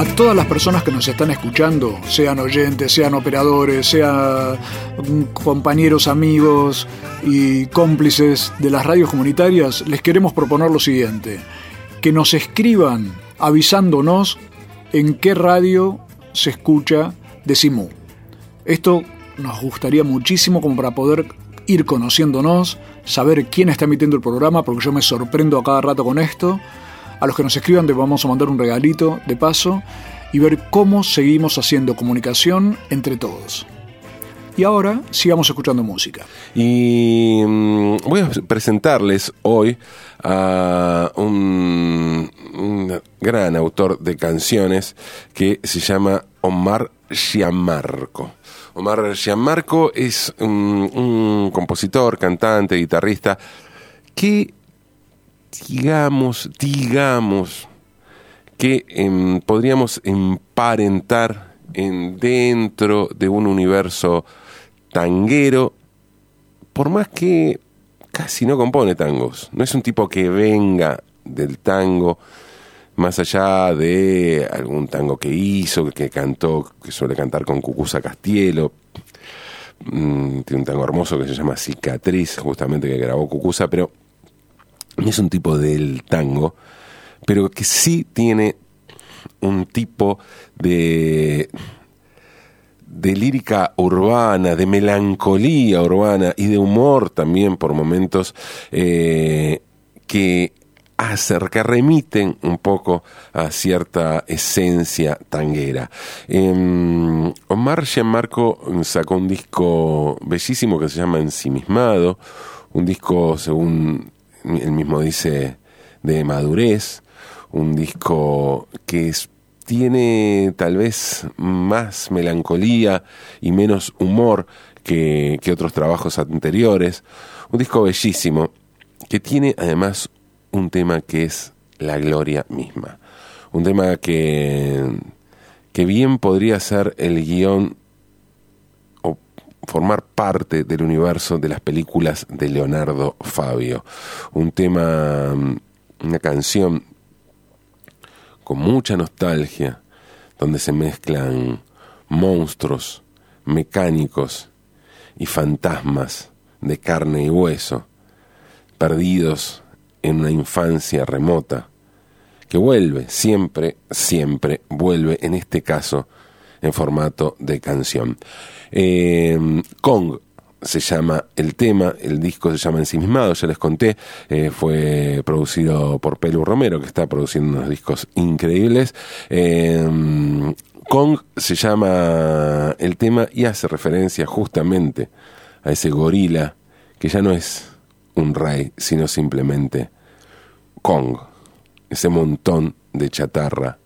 A todas las personas que nos están escuchando, sean oyentes, sean operadores, sean mm, compañeros, amigos y cómplices de las radios comunitarias, les queremos proponer lo siguiente, que nos escriban avisándonos en qué radio se escucha Decimu. Esto nos gustaría muchísimo como para poder ir conociéndonos, saber quién está emitiendo el programa, porque yo me sorprendo a cada rato con esto. A los que nos escriban les vamos a mandar un regalito de paso y ver cómo seguimos haciendo comunicación entre todos. Y ahora sigamos escuchando música. Y mm, voy a presentarles hoy a un, gran autor de canciones que se llama Omar Gianmarco. Omar Gianmarco es un, un compositor, cantante, guitarrista que, digamos, digamos, que em, podríamos emparentar en, dentro de un universo tanguero, por más que casi no compone tangos. No es un tipo que venga del tango, más allá de algún tango que hizo, que cantó, que suele cantar con Cucusa Castielo. Mm, tiene un tango hermoso que se llama Cicatriz, justamente que grabó Cucusa, pero es un tipo del tango, pero que sí tiene un tipo de de lírica urbana, de melancolía urbana y de humor también por momentos eh, que acerca, remiten un poco a cierta esencia tanguera. Eh, Omar Gianmarco sacó un disco bellísimo que se llama Ensimismado, un disco, según él mismo dice, de madurez, un disco que es, tiene tal vez más melancolía y menos humor que, que otros trabajos anteriores, un disco bellísimo que tiene además un tema que es la gloria misma. Un tema que, que bien podría ser el guion formar parte del universo de las películas de Leonardo Fabio. Un tema, una canción con mucha nostalgia, donde se mezclan monstruos, mecánicos y fantasmas de carne y hueso, perdidos en una infancia remota, que vuelve, siempre, siempre vuelve, en este caso, en formato de canción. Eh, Kong se llama el tema, el disco se llama Ensimismado, ya les conté, eh, fue producido por Pelu Romero, que está produciendo unos discos increíbles. Eh, Kong se llama el tema y hace referencia justamente a ese gorila que ya no es un rey, sino simplemente Kong, ese montón de chatarra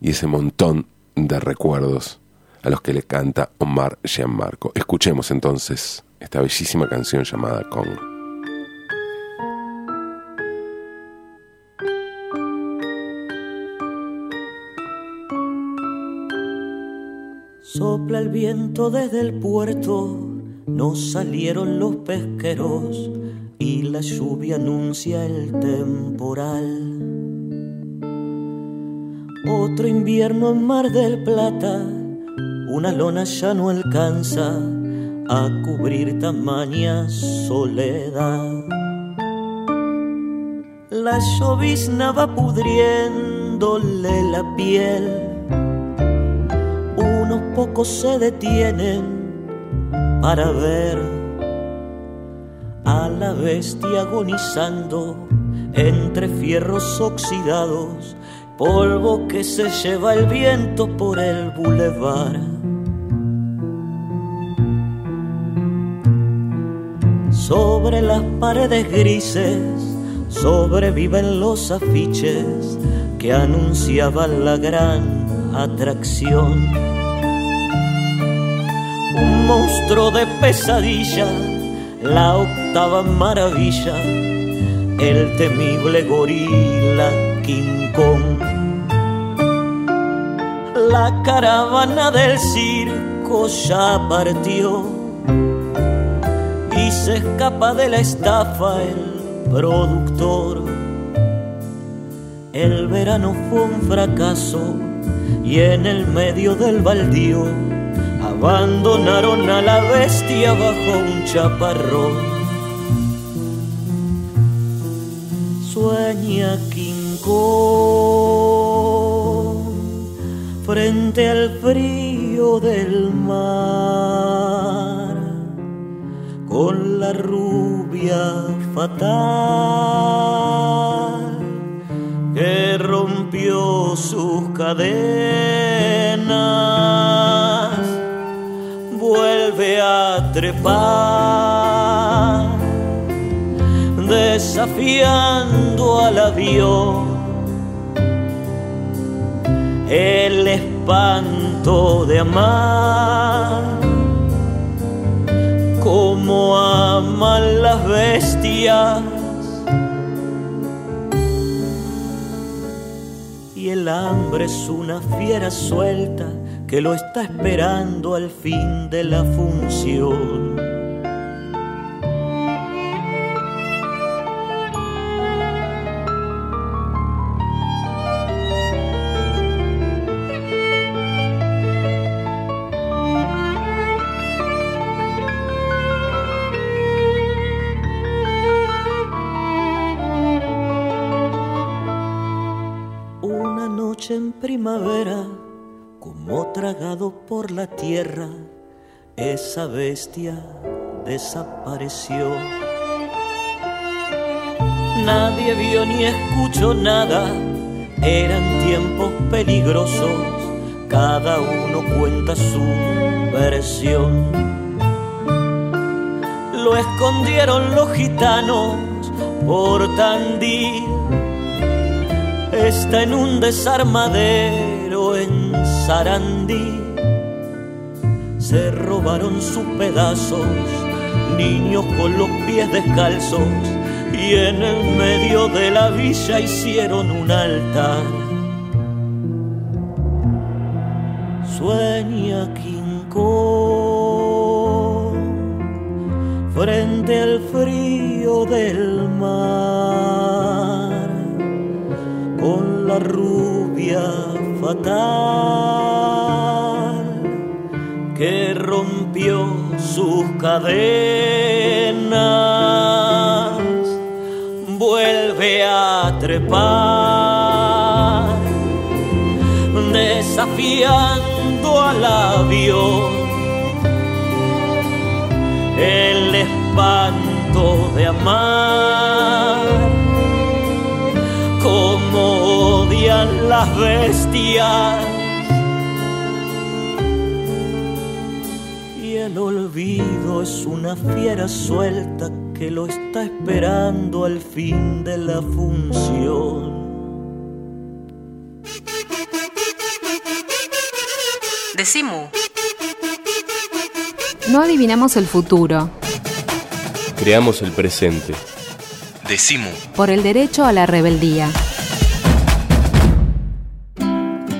y ese montón de recuerdos a los que le canta Omar Gianmarco. Escuchemos entonces esta bellísima canción llamada Kong. Sopla el viento desde el puerto, no salieron los pesqueros y la lluvia anuncia el temporal. Otro invierno en Mar del Plata, una lona ya no alcanza a cubrir tamaña soledad. La llovizna va pudriéndole la piel, unos pocos se detienen para ver a la bestia agonizando entre fierros oxidados, polvo que se lleva el viento por el bulevar. Sobre las paredes grises sobreviven los afiches que anunciaban la gran atracción. Un monstruo de pesadilla, la octava maravilla, el temible gorila King. La caravana del circo ya partió y se escapa de la estafa el productor. El verano fue un fracaso y en el medio del baldío abandonaron a la bestia bajo un chaparrón. Sueña Frente al frío del mar con la rubia fatal que rompió sus cadenas vuelve a trepar desafiando al avión espanto de amar como aman las bestias y el hambre es una fiera suelta que lo está esperando al fin de la función. Tierra, esa bestia desapareció. Nadie vio ni escuchó nada, eran tiempos peligrosos, cada uno cuenta su versión. Lo escondieron los gitanos por Tandil está en un desarmadero en Sarandí. Se robaron sus pedazos, niños con los pies descalzos, y en el medio de la villa hicieron un altar. Sueña Kong frente al frío del mar con la rubia fatal cadenas, vuelve a trepar, desafiando al avión el espanto de amar como odian las bestias. Es una fiera suelta que lo está esperando al fin de la función. Decimu. No adivinamos el futuro. Creamos el presente. Decimu. Por el derecho a la rebeldía.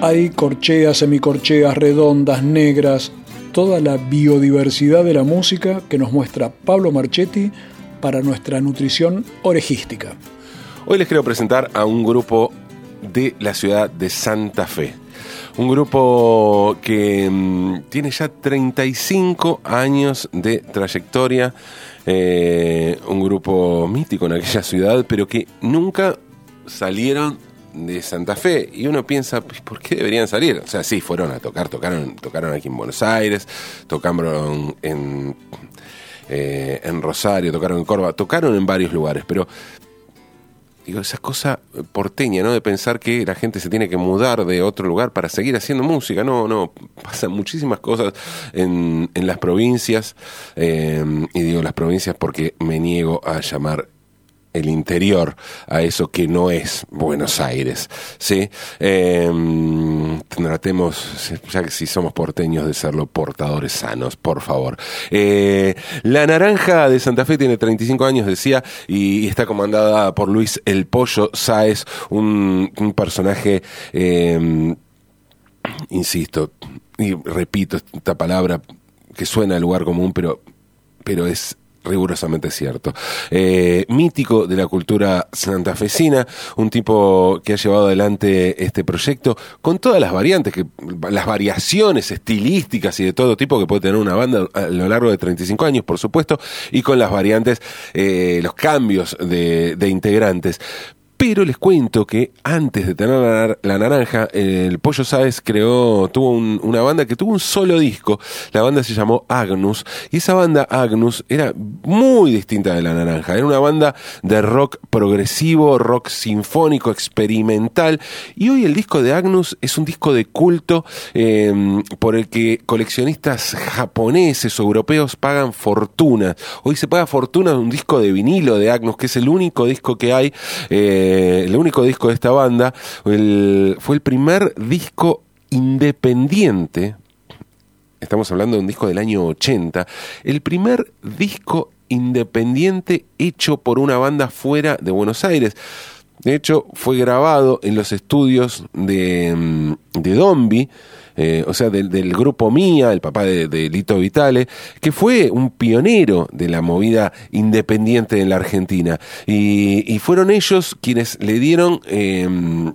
Hay corcheas, semicorcheas, redondas, negras, toda la biodiversidad de la música que nos muestra Pablo Marchetti para nuestra nutrición orejística. Hoy les quiero presentar a un grupo de la ciudad de Santa Fe. Un grupo que mm, tiene ya 35 años de trayectoria. eh, un grupo mítico en aquella ciudad, pero que nunca salieron de Santa Fe. Y uno piensa, pues, ¿por qué deberían salir? O sea, sí, fueron a tocar, tocaron, tocaron aquí en Buenos Aires, tocaron en, eh, en Rosario, tocaron en Córdoba, tocaron en varios lugares, pero digo, esa cosa porteña, ¿no? De pensar que la gente se tiene que mudar de otro lugar para seguir haciendo música. No, no, pasan muchísimas cosas en, en las provincias. eh, y digo las provincias porque me niego a llamar el interior a eso que no es Buenos Aires. ¿sí? Eh, tratemos, ya que si somos porteños, de serlo portadores sanos, por favor. Eh, la Naranja de Santa Fe tiene 35 años, decía, y, está comandada por Luis El Pollo Sáez, un, personaje... Eh, insisto, y repito esta palabra que suena a lugar común, pero, pero es rigurosamente cierto. Eh, mítico de la cultura santafesina, un tipo que ha llevado adelante este proyecto con todas las variantes, que, las variaciones estilísticas y de todo tipo que puede tener una banda a lo largo de 35 años, por supuesto, y con las variantes, eh, los cambios de, de integrantes. Pero les cuento que antes de tener la, naranja, el Pollo Sáez creó, tuvo una banda que tuvo un solo disco. La banda se llamó Agnus. Y esa banda Agnus era muy distinta de la naranja. Era una banda de rock progresivo, rock sinfónico, experimental. Y hoy el disco de Agnus es un disco de culto em, por el que coleccionistas japoneses o europeos pagan fortuna. Hoy se paga fortuna de un disco de vinilo de Agnus, que es el único disco que hay. Eh, el único disco de esta banda, fue el primer disco independiente, estamos hablando de un disco del año 80, el primer disco independiente hecho por una banda fuera de Buenos Aires. De hecho, fue grabado en los estudios de, mm, de Dombi, eh, o sea, del, grupo Mía, el papá de, Lito Vitale, que fue un pionero de la movida independiente en la Argentina. Y, fueron ellos quienes le dieron... Em,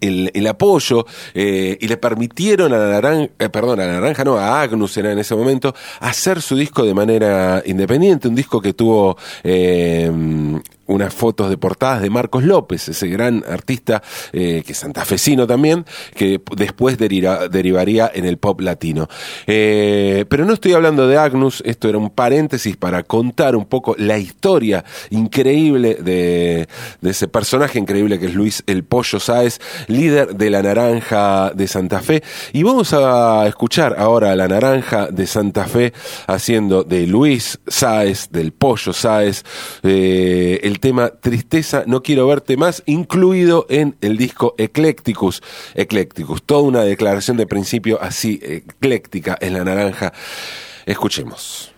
el, apoyo eh, y le permitieron a la naranja, eh, perdón, a la naranja no, a Agnus era en ese momento, hacer su disco de manera independiente, un disco que tuvo em, unas fotos de portadas de Marcos López, ese gran artista eh, que es santafesino también, que después derivaría en el pop latino. Eh, pero no estoy hablando de Agnus, esto era un paréntesis para contar un poco la historia increíble de, ese personaje increíble que es Luis El Pollo Sáez, líder de la Naranja de Santa Fe. Y vamos a escuchar ahora a la Naranja de Santa Fe haciendo de Luis Sáez, del Pollo Sáez, eh, el tema Tristeza, no quiero verte más, incluido en el disco Eclecticus. Eclecticus, toda una declaración de principio así ecléctica en la naranja. Escuchemos.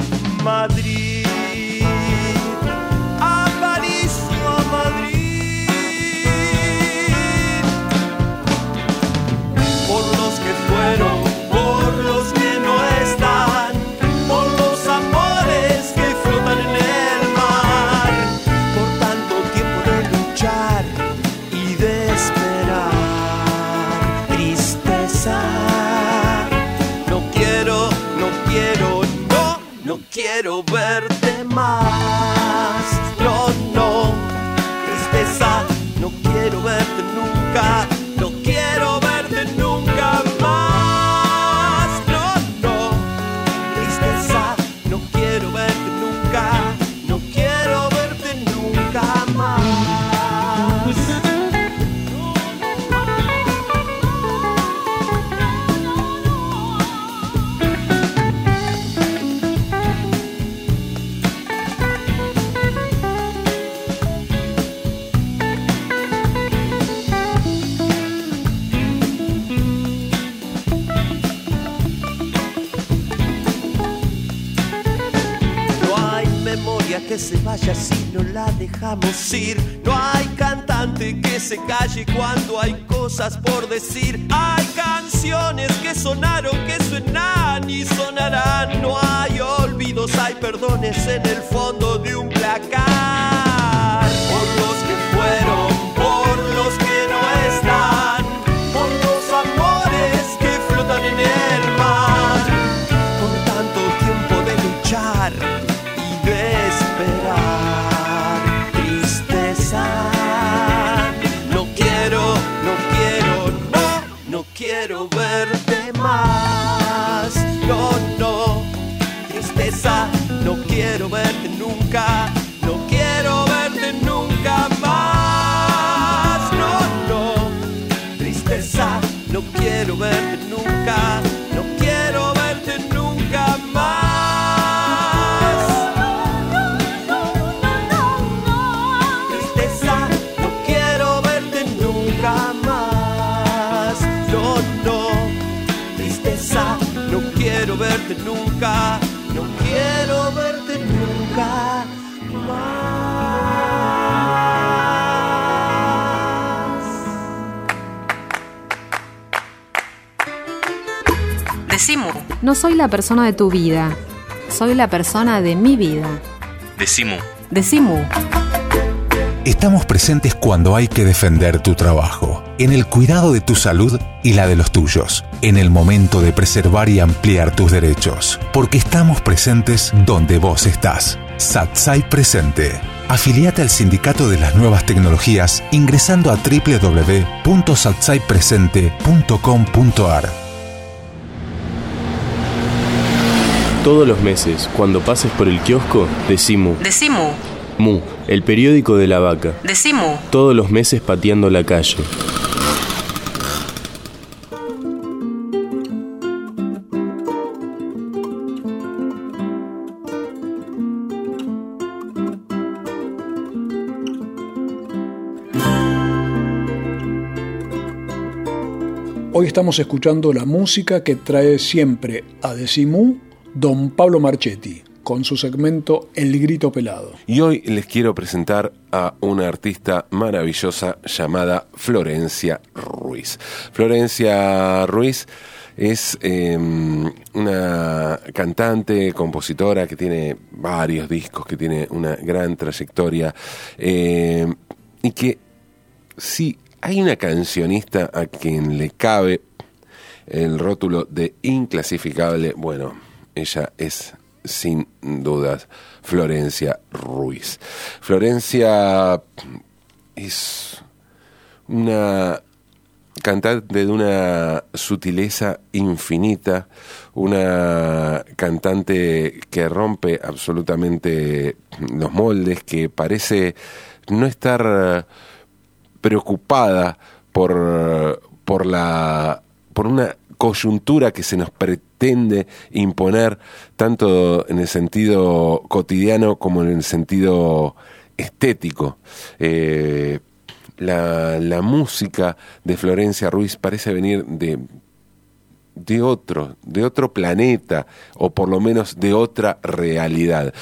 Madrid. Quiero No hay cantante que se calle cuando hay cosas por decir. Hay canciones que sonaron, que suenan y sonarán. No hay olvidos, hay perdones en el fondo nunca. No quiero verte nunca más. No, no. Tristeza, no quiero verte nunca. No quiero verte nunca más. Tristeza, no quiero verte nunca más. No, no. Tristeza, no quiero verte nunca. No quiero verte nunca más. Decimu. No soy la persona de tu vida, soy la persona de mi vida. Decimu. Decimu. Estamos presentes cuando hay que defender tu trabajo, en el cuidado de tu salud y la de los tuyos, en el momento de preservar y ampliar tus derechos, porque estamos presentes donde vos estás. Satsai Presente. Afiliate al Sindicato de las Nuevas Tecnologías ingresando a www.satsaipresente.com.ar. Todos los meses, cuando pases por el kiosco, decimu. Decimu. Mu, el periódico de la vaca. Decimu. Todos los meses pateando la calle. Estamos escuchando la música que trae siempre a Decimú don Pablo Marchetti, con su segmento El Grito Pelado. Y hoy les quiero presentar a una artista maravillosa llamada Florencia Ruiz. Florencia Ruiz es eh, una cantante, compositora que tiene varios discos, que tiene una gran trayectoria eh, y que si hay una cancionista a quien le cabe el rótulo de inclasificable, bueno, ella es sin dudas Florencia Ruiz. Florencia es una cantante de una sutileza infinita, una cantante que rompe absolutamente los moldes, que parece no estar preocupada por, por la por una coyuntura que se nos pretende imponer tanto en el sentido cotidiano como en el sentido estético. Eh, la, la música de Florencia Ruiz parece venir de, de otro, de otro planeta, o por lo menos de otra realidad.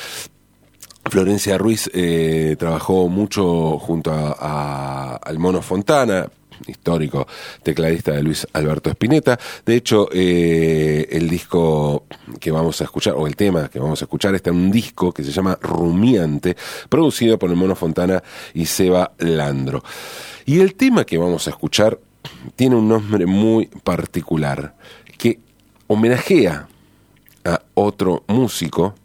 Florencia Ruiz eh, trabajó mucho junto a, a- al Mono Fontana, histórico tecladista de Luis Alberto Spinetta. De hecho, eh, el disco que vamos a escuchar, o el tema que vamos a escuchar, está en un disco que se llama Rumiante, producido por el Mono Fontana y Seba Landro. Y el tema que vamos a escuchar tiene un nombre muy particular, que homenajea a otro músico.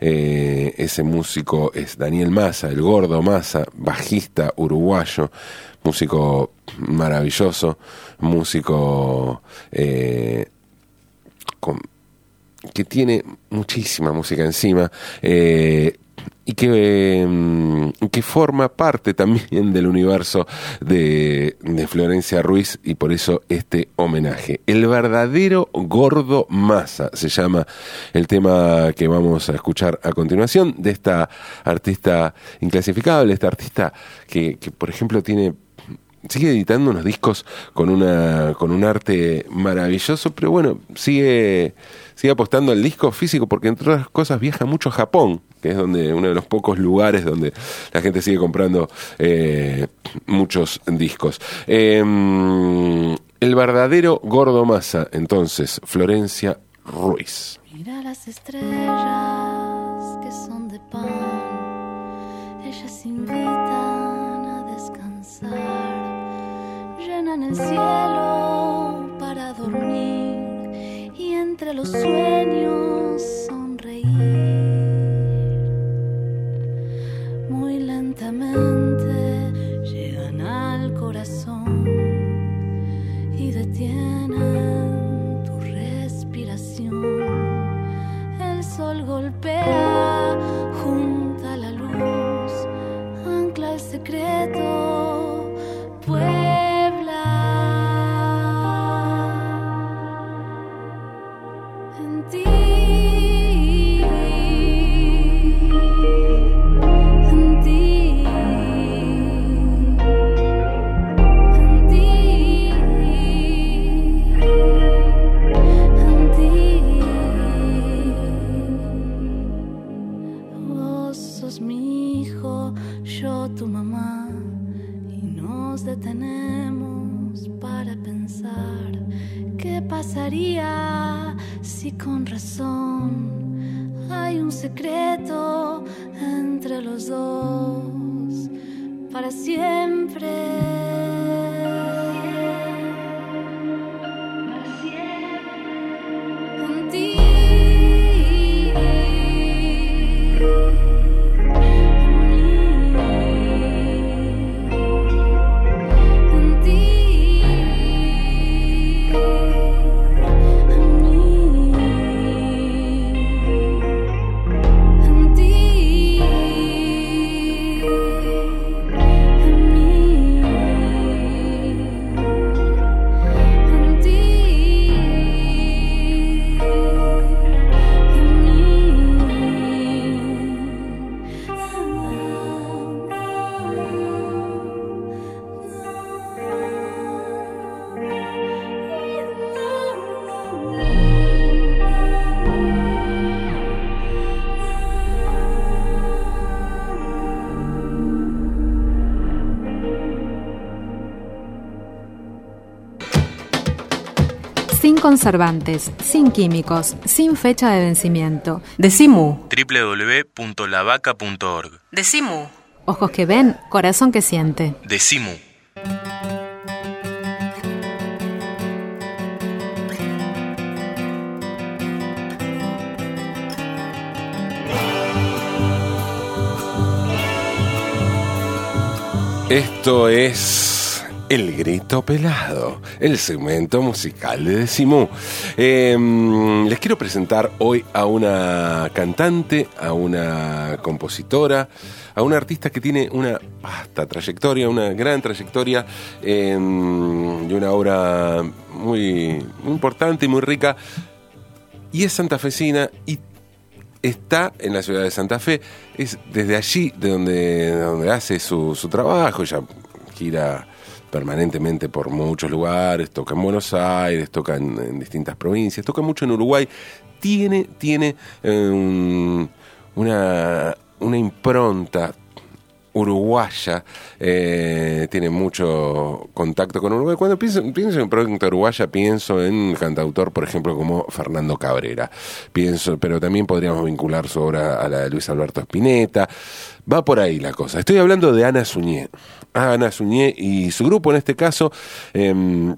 Eh, ese músico es Daniel Massa, el gordo Massa, bajista uruguayo, músico maravilloso, músico eh, que tiene muchísima música encima. Eh, y que, mm, que forma parte también del universo de, de Florencia Ruiz y por eso este homenaje. El verdadero gordo masa se llama el tema que vamos a escuchar a continuación de esta artista inclasificable, esta artista que, que por ejemplo tiene sigue editando unos discos con una con un arte maravilloso, pero bueno, sigue sigue apostando al disco físico porque entre otras cosas viaja mucho a Japón que es donde uno de los pocos lugares donde la gente sigue comprando eh, muchos discos. Eh, el verdadero gordo masa, entonces, Florencia Ruiz. Mira las estrellas que son de pan, ellas invitan a descansar, llenan el cielo para dormir y entre los sueños sonreír. 음 para siempre. Conservantes, sin químicos, sin fecha de vencimiento. Decimu. www.lavaca.org. Decimu. Ojos que ven, corazón que siente. Decimu. Esto es El Grito Pelado, el segmento musical de Decimú. Eh, les quiero presentar hoy a una cantante, a una compositora, a una artista que tiene una vasta trayectoria, una gran trayectoria y una obra muy, importante y muy rica. Y es santafesina y está en la ciudad de Santa Fe, es desde allí de donde, de donde hace su, su trabajo, ella gira permanentemente por muchos lugares, toca en Buenos Aires, toca en, distintas provincias, toca mucho en Uruguay, tiene, tiene eh, un- una, una impronta uruguaya, eh, tiene mucho contacto con Uruguay. Cuando pienso, pienso en impronta uruguaya, pienso en cantautor, por ejemplo, como Fernando Cabrera. Pienso, pero también podríamos vincular su obra a la de Luis Alberto Spinetta. Va por ahí la cosa. Estoy hablando de Ana Suñé. Ana Suñé y su grupo, en este caso, em,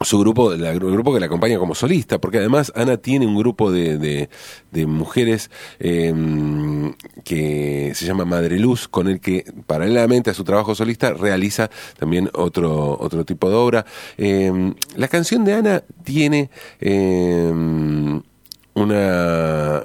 su grupo, el grupo que la acompaña como solista, porque además Ana tiene un grupo de, mujeres eh, que se llama Madre Luz, con el que paralelamente a su trabajo solista realiza también otro, otro tipo de obra. Eh, la canción de Ana tiene eh, una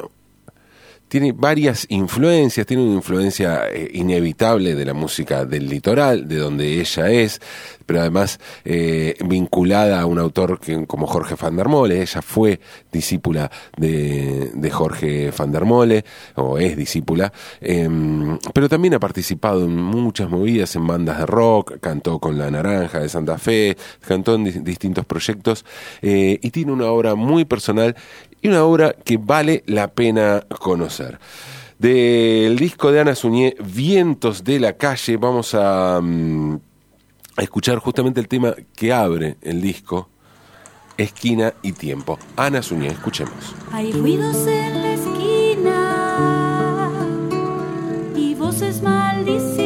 tiene varias influencias, tiene una influencia eh, inevitable de la música del litoral, de donde ella es, pero además eh, vinculada a un autor como Jorge van der Mole. Ella fue discípula de, de Jorge van der Mole, o es discípula, em, pero también ha participado en muchas movidas, en bandas de rock, cantó con La Naranja de Santa Fe, cantó en di- distintos proyectos, eh, y tiene una obra muy personal y una obra que vale la pena conocer. Del disco de Ana Suñé, Vientos de la Calle, vamos mm, a, escuchar justamente el tema que abre el disco, Esquina y Tiempo. Ana Suñé, escuchemos. Hay ruidos en la esquina y voces maldicidas.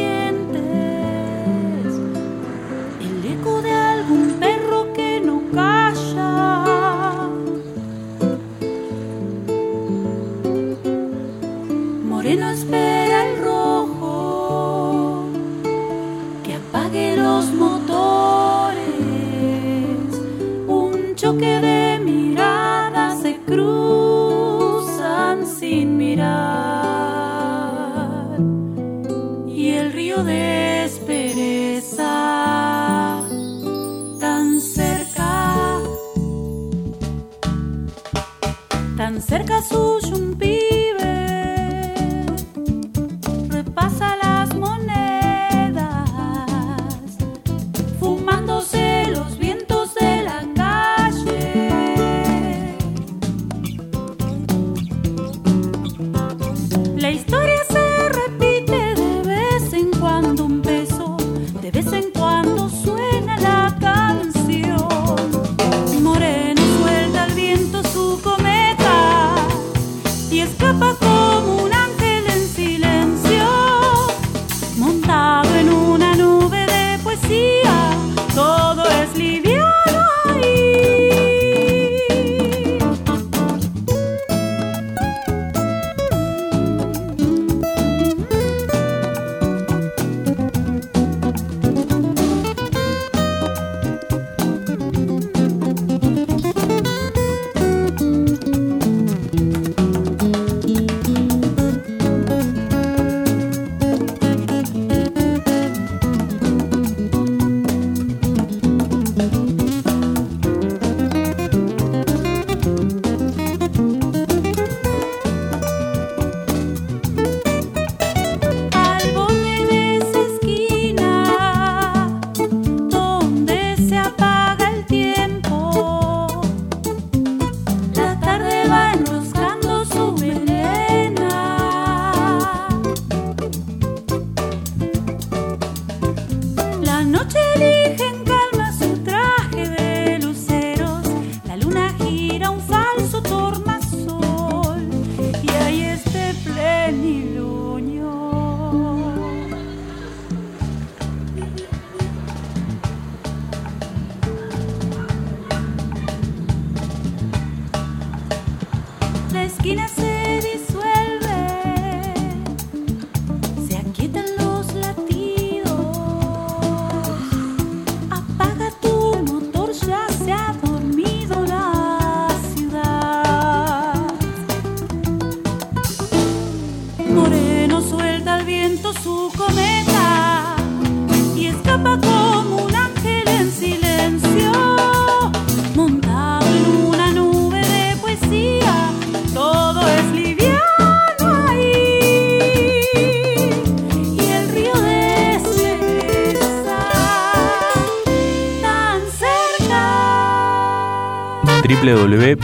Argentina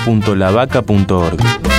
www.lavaca.org.